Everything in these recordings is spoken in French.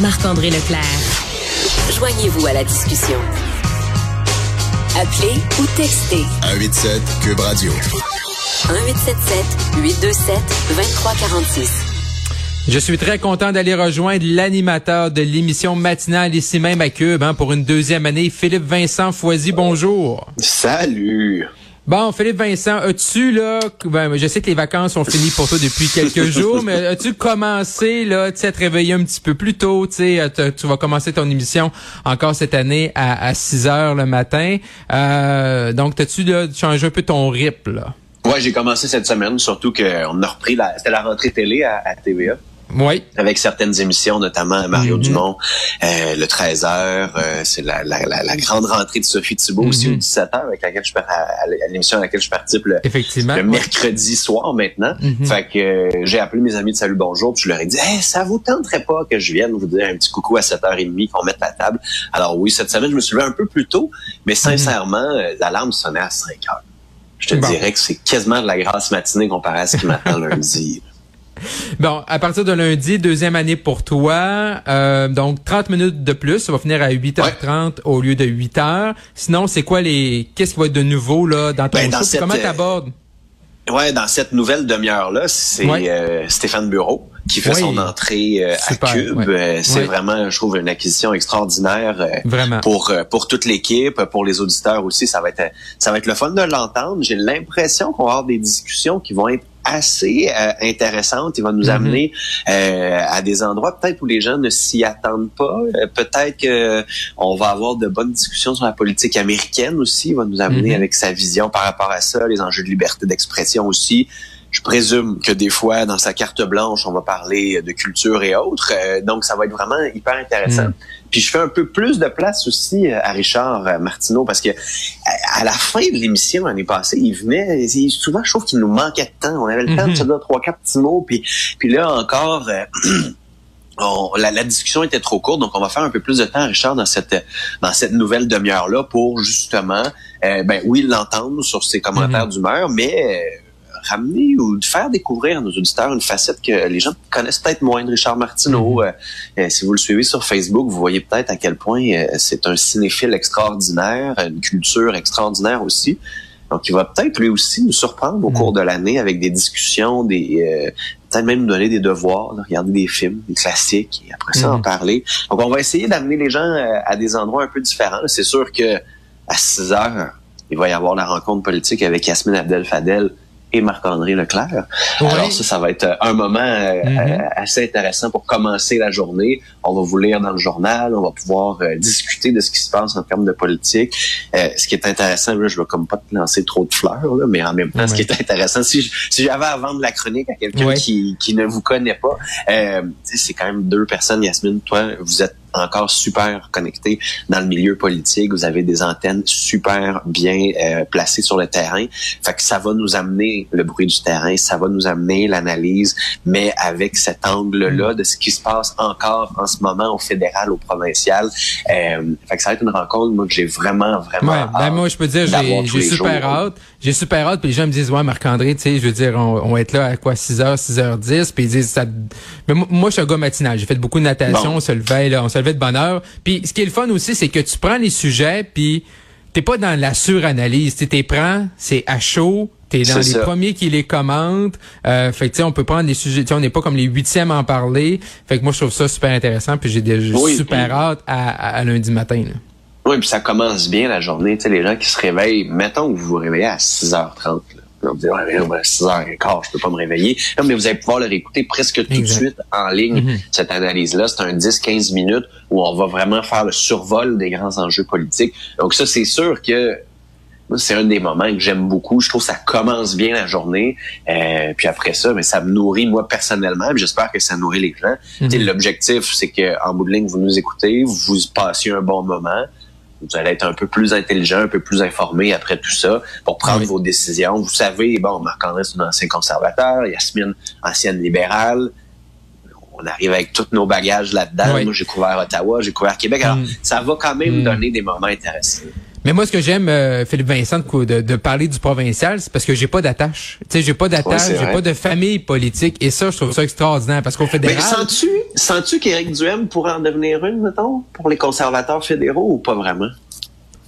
Marc-André Leclerc. Joignez-vous à la discussion. Appelez ou textez 187 Cube Radio. 1877 827 2346. Je suis très content d'aller rejoindre l'animateur de l'émission matinale ici même à Cube hein, pour une deuxième année, Philippe Vincent Foisy. Bonjour. Salut. Bon, Philippe Vincent, as-tu là, ben, je sais que les vacances sont finies pour toi depuis quelques jours, mais as-tu commencé là, tu à te réveiller un petit peu plus tôt, tu sais, tu vas commencer ton émission encore cette année à, à 6 heures le matin. Euh, donc, as-tu changé un peu ton rythme là? Ouais, j'ai commencé cette semaine, surtout qu'on a repris la, c'était la rentrée télé à, à TVA. Oui. Avec certaines émissions, notamment Mario Mhm. Dumont, euh, le 13h, euh, c'est la, la, la, la grande rentrée de Sophie Thibault aussi Mhm. au 17h, avec laquelle je à, l'émission à laquelle je participe le, Effectivement. le ouais. mercredi soir maintenant. Mhm. Fait que euh, j'ai appelé mes amis de Salut Bonjour, puis je leur ai dit hey, ça vous tenterait pas que je vienne? Vous dire un petit coucou à 7h30 qu'on mette la table. Alors oui, cette semaine, je me suis levé un peu plus tôt, mais sincèrement, euh, l'alarme sonnait à 5 heures. Je te. Bon. dirais que c'est quasiment de la grasse matinée comparé à ce qui m'attend lundi. Bon, à partir de lundi, deuxième année pour toi. Euh, donc, 30 minutes de plus. Ça va finir à 8h30 au lieu de 8h. Sinon, c'est quoi les... Qu'est-ce qui va être de nouveau là dans ton Ben, dans cette, Comment euh, t'abordes? Ouais, dans cette nouvelle demi-heure-là, c'est Ouais. euh, Stéphane Bureau qui fait Oui. son entrée euh, Super, à Cube. ouais. Euh, c'est Ouais. vraiment, je trouve, une acquisition extraordinaire. euh, Vraiment. pour euh, pour toute l'équipe, pour les auditeurs aussi, ça va être ça va être le fun de l'entendre. J'ai l'impression qu'on va avoir des discussions qui vont être assez euh, intéressantes. Il va nous Mhm. amener euh, à des endroits peut-être où les gens ne s'y attendent pas. Euh, peut-être que on va avoir de bonnes discussions sur la politique américaine aussi. Il va nous amener Mhm. avec sa vision par rapport à ça, les enjeux de liberté d'expression aussi. Je présume que des fois, dans sa carte blanche, on va parler de culture et autres. Euh, donc, ça va être vraiment hyper intéressant. Mhm. Puis je fais un peu plus de place aussi euh, à Richard euh, Martineau parce que à à la fin de l'émission l'année passée, il venait, il- souvent je trouve qu'il nous manquait de temps. On avait le temps de Mhm. se dire trois, quatre petits mots. Puis, puis là encore, euh, on- la, la discussion était trop courte, donc on va faire un peu plus de temps, Richard, dans cette dans cette nouvelle demi-heure-là pour justement, euh, ben oui, l'entendre sur ses commentaires d'humeur, mais ramener ou de faire découvrir à nos auditeurs une facette que les gens connaissent peut-être moins de Richard Martineau. Euh, euh, si vous le suivez sur Facebook, vous voyez peut-être à quel point euh, c'est un cinéphile extraordinaire, une culture extraordinaire aussi. Donc, il va peut-être lui aussi nous surprendre au Mhm. cours de l'année avec des discussions, des euh, peut-être même nous donner des devoirs, de regarder des films, des classiques, et après ça, Mhm. en parler. Donc, on va essayer d'amener les gens à des endroits un peu différents. C'est sûr que à 6 heures, il va y avoir la rencontre politique avec Yasmine Abdel-Fadel et Marc-André Leclerc. Alors ça, ça va être un moment euh, Mhm. euh, assez intéressant pour commencer la journée. On va vous lire dans le journal, on va pouvoir euh, discuter de ce qui se passe en termes de politique. Euh, ce qui est intéressant, là, je vais comme pas te lancer trop de fleurs, là, mais en même temps, ce qui est intéressant, si, j'avais à vendre la chronique à quelqu'un qui, qui ne vous connaît pas, euh, c'est quand même deux personnes, Yasmine, toi, vous êtes encore super connectés dans le milieu politique, vous avez des antennes super bien euh, placées sur le terrain. Fait que ça va nous amener le bruit du terrain, ça va nous amener l'analyse, mais avec cet angle-là de ce qui se passe encore en ce moment au fédéral, au provincial. Euh, fait que ça va être une rencontre, moi, que j'ai vraiment, vraiment Ouais, ben hâte moi je peux dire j'ai super jours. hâte. J'ai super hâte puis les gens me disent ouais Marc-André, tu sais, je veux dire on, on va être là à quoi 6h, 6h10 puis ils disent ça Mais moi, moi, je suis un gars matinal, j'ai fait beaucoup de natation, Bon. on se levait là, on se levait de bonne heure. Puis ce qui est le fun aussi c'est que tu prends les sujets puis t'es pas dans la suranalyse, tu t'es prends, c'est à chaud, T'es dans les ça. premiers qui les commentent. Euh, fait que tu sais, on peut prendre des sujets. On n'est pas comme les huitièmes à en parler. Fait que moi, je trouve ça super intéressant. Puis j'ai déjà Oui, super hâte à, à- à lundi matin. là. Oui, puis ça commence bien la journée. Tu sais, les gens qui se réveillent, mettons que vous vous réveillez à 6h30. Là. On vous dit, ouais, mais non, mais à 6h15, je peux pas me réveiller. Non, mais vous allez pouvoir le réécouter presque tout de suite en ligne, Mhm. cette analyse-là. C'est un 10-15 minutes où on va vraiment faire le survol des grands enjeux politiques. Donc ça, c'est sûr que c'est un des moments que j'aime beaucoup. Je trouve que ça commence bien la journée. Euh, puis après ça, mais ça me nourrit moi personnellement. J'espère que ça nourrit les gens. Mhm. L'objectif, c'est que en bout de ligne, vous nous écoutez, vous passiez un bon moment. Vous allez être un peu plus intelligent, un peu plus informé après tout ça pour prendre Oui. vos décisions. Vous savez, bon, Marc-André, c'est un ancien conservateur, Yasmine, ancienne libérale. On arrive avec tous nos bagages là-dedans. Oui. Moi, j'ai couvert Ottawa, j'ai couvert Québec. Alors, Mm. ça va quand même Mm. donner des moments intéressants. Mais moi, ce que j'aime, euh, Philippe Vincent, de, de, parler du provincial, c'est parce que j'ai pas d'attache. Tu sais, j'ai pas d'attache, j'ai pas de famille politique. Et ça, je trouve ça extraordinaire. Parce qu'au fédéral... Mais sens-tu, sens-tu qu'Éric Duhem pourrait en devenir une, mettons, pour les conservateurs fédéraux ou pas vraiment?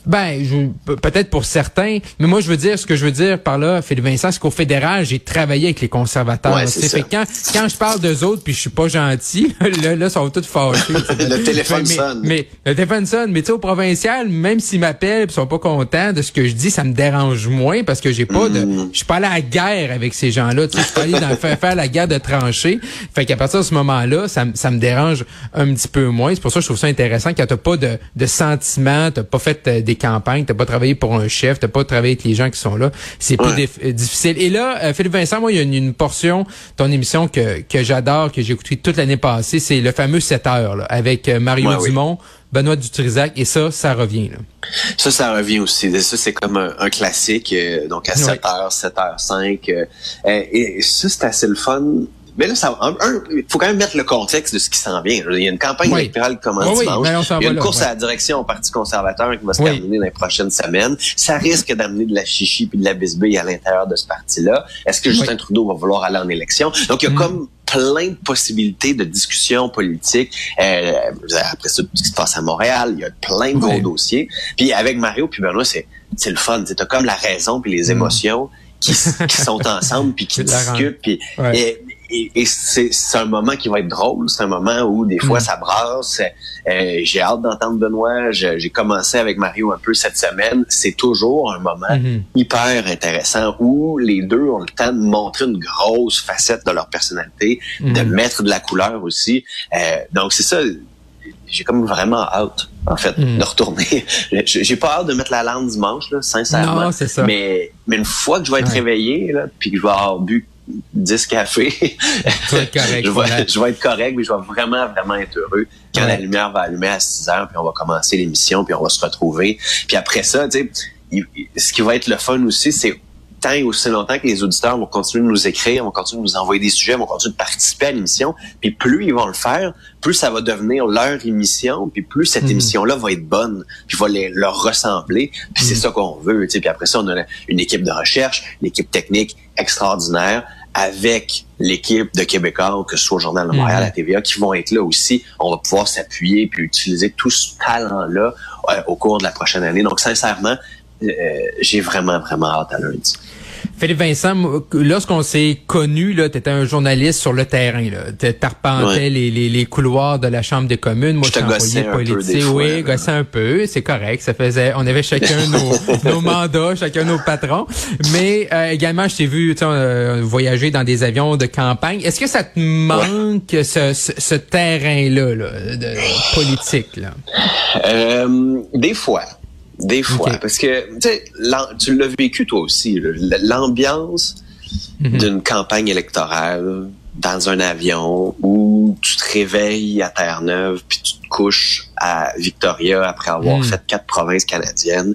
Ben, peut-être pour certains, mais moi je veux dire ce que je veux dire par là, Philippe Vincent, c'est qu'au fédéral, j'ai travaillé avec les conservateurs. Ouais, c'est fait quand quand je parle d'eux autres puis je suis pas gentil, là là sont tous fâchés. le téléphone sonne. Mais le téléphone sonne, mais tu sais au provincial, même s'ils m'appellent, ils sont pas contents de ce que je dis, ça me dérange moins parce que j'ai pas de Mm. je suis pas allé à la guerre avec ces gens-là, tu sais, je suis pas allé dans faire, faire la guerre de tranchées. Fait qu'à partir de ce moment-là, ça, me- ça me dérange un petit peu moins. C'est pour ça que je trouve ça intéressant quand t'as pas de, de sentiments, t'as pas fait euh, des campagnes, t'as pas travaillé pour un chef, t'as pas travaillé avec les gens qui sont là. C'est plus Ouais. euh, difficile. Et là, euh, Philippe Vincent, moi, il y a une, une portion de ton émission que, que j'adore, que j'ai écouté toute l'année passée, c'est le fameux 7 heures, là, avec euh, Mario Ouais, oui. Dumont, Benoît Dutrisac, et ça, ça revient. Là. Ça, ça revient aussi. Ça, c'est comme un, un classique, euh, donc à 7h, 7h05. euh, euh, et ça, c'est assez le fun. Mais là, ça, un, un, il faut quand même mettre le contexte de ce qui s'en vient. Il y a une campagne Oui. électorale qui commence Oui, dimanche. Il y a une là, course à la direction au Parti conservateur qui va se terminer dans les prochaines semaines. Ça risque d'amener de la chichi puis de la bisbille à l'intérieur de ce parti-là. Est-ce que Justin. Trudeau va vouloir aller en élection? Donc, il y a Mm. comme plein de possibilités de discussion politique. Euh, après ça, ce qui se passe à Montréal, il y a plein de gros dossiers. Puis avec Mario puis Benoît, c'est c'est le fun. Tu as comme la raison puis les émotions qui, sont ensemble puis qui Mm. Discutent. Puis Ouais. et, et, et c'est un moment qui va être drôle. C'est un moment où des fois Mm. ça brasse. Euh, J'ai hâte d'entendre Benoît. J'ai commencé avec Mario un peu cette semaine. C'est toujours un moment Mhm. hyper intéressant où les deux ont le temps de montrer une grosse facette de leur personnalité, de Mhm. mettre de la couleur aussi. Euh, donc c'est ça. J'ai comme vraiment hâte, en fait, Mhm. de retourner. J'ai pas hâte de mettre la lampe dimanche, là, sincèrement. Non, c'est ça. Mais, mais une fois que je vais être Ouais. réveillé, là, puis que je vais avoir bu 10 cafés, correct, je, vais, je vais être correct, mais je vais vraiment, vraiment être heureux quand Ouais. la lumière va allumer à 6 heures, puis on va commencer l'émission, puis on va se retrouver. Puis après ça, tu sais, ce qui va être le fun aussi, c'est tant et aussi longtemps que les auditeurs vont continuer de nous écrire, vont continuer de nous envoyer des sujets, vont continuer de participer à l'émission, puis plus ils vont le faire, plus ça va devenir leur émission, puis plus cette Mhm. émission-là va être bonne, puis va les- leur ressembler, puis c'est Mhm. ça qu'on veut, tu sais. Puis après ça, on a une équipe de recherche, une équipe technique extraordinaire, avec l'équipe de Québécois, que ce soit au Journal de Montréal, Mhm. à TVA, qui vont être là aussi. On va pouvoir s'appuyer puis utiliser tout ce talent-là euh, au cours de la prochaine année. Donc, sincèrement, euh, j'ai vraiment, vraiment hâte à lundi. Philippe Vincent, lorsqu'on s'est connus, là, t'étais un journaliste sur le terrain, T'arpentais Ouais. les, les, les couloirs de la Chambre des communes. Moi, Je peu politique. fois, oui, gossais un peu. C'est correct. Ça faisait, on avait chacun nos, nos mandats, chacun nos patrons. Mais euh, également, je t'ai vu, tu euh, voyager dans des avions de campagne. Est-ce que ça te manque ce, ce, ce terrain-là, là, de politique, là? Euh, des fois. Des fois. Parce que, tu l'as vécu toi aussi, l'ambiance Mhm. d'une campagne électorale dans un avion où tu te réveilles à Terre-Neuve puis tu te couches à Victoria après avoir Mm. fait quatre provinces canadiennes,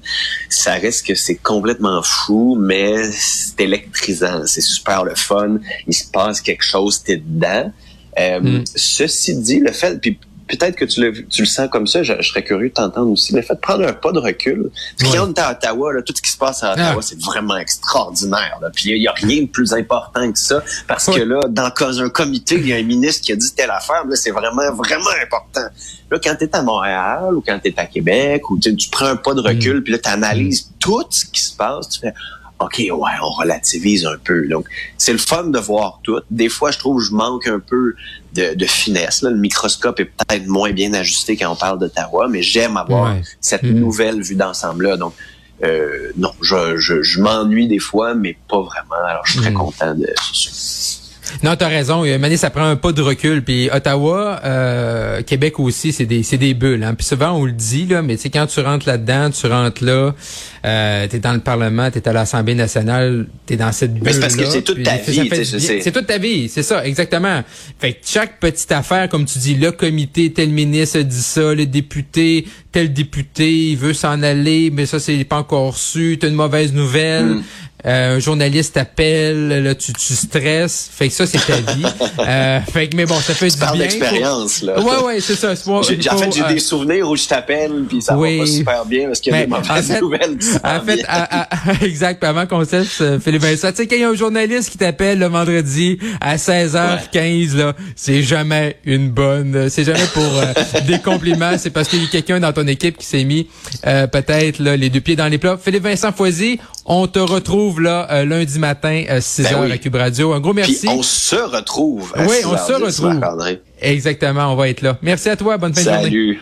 ça reste que c'est complètement fou, mais c'est électrisant, c'est super le fun, il se passe quelque chose, t'es dedans. Euh, Mm. Ceci dit, le fait, puis peut-être que tu le, tu le sens comme ça, je, je serais curieux de t'entendre aussi, le fait de prendre un pas de recul. Ouais. quand on est à Ottawa, là, tout ce qui se passe à Ottawa, Ah. c'est vraiment extraordinaire. Là. Puis il n'y a, rien de plus important que ça, parce Ouais. que là, dans un comité, il y a un ministre qui a dit telle affaire, là, c'est vraiment, vraiment important. Là, quand tu es à Montréal ou quand tu es à Québec, ou tu prends un pas de recul, puis là, tu analyses tout ce qui se passe, tu fais OK, ouais, on relativise un peu. Donc, c'est le fun de voir tout. Des fois, je trouve que je manque un peu de, de finesse. Là. Le microscope est peut-être moins bien ajusté quand on parle d'Ottawa, mais j'aime avoir Ouais. cette Mhm. nouvelle vue d'ensemble-là. Donc, euh, non, je, je, je m'ennuie des fois, mais pas vraiment. Alors, je suis très Mhm. content de ça. Non, t'as raison. Euh, Mané, ça prend un pas de recul. Puis Ottawa, euh, Québec aussi, c'est des, c'est des bulles. Hein. Puis souvent on le dit là, mais tu sais quand tu rentres là-dedans, tu rentres là, euh, t'es dans le Parlement, t'es à l'Assemblée nationale, t'es dans cette bulle. Mais c'est parce que c'est toute ta vie, c'est- C'est toute ta vie, c'est ça, exactement. Fait que chaque petite affaire, comme tu dis, le comité, tel ministre dit ça, le député, tel député, il veut s'en aller, mais ça c'est pas encore su. T'as une mauvaise nouvelle. Mm. Euh, un journaliste t'appelle, là, tu, tu stresses. Fait que ça, c'est ta vie. euh, fait que, mais bon, ça fait tu du bien. d'expérience, là. Ouais, ouais, c'est ça. J'ai, en fait, j'ai euh, des souvenirs où je t'appelle, puis ça oui. va pas super bien parce qu'il y a des mauvaises en fait, nouvelles qui En fait, à- à- exact. Puis avant qu'on se laisse, euh, Philippe Vincent, tu sais, quand il y a un journaliste qui t'appelle le vendredi à 16h15, là, c'est jamais une bonne, euh, c'est jamais pour des compliments, c'est parce qu'il y a quelqu'un dans ton équipe qui s'est mis euh, peut-être là, les deux pieds dans les plats. Philippe Vincent Foisy, on te retrouve là euh, lundi matin à 6h Ben oui. à Cube Radio. Un gros Puis merci. on se retrouve. à Oui, on 6h10, se retrouve. Exactement, on va être là. Merci à toi, bonne fin de journée. Salut.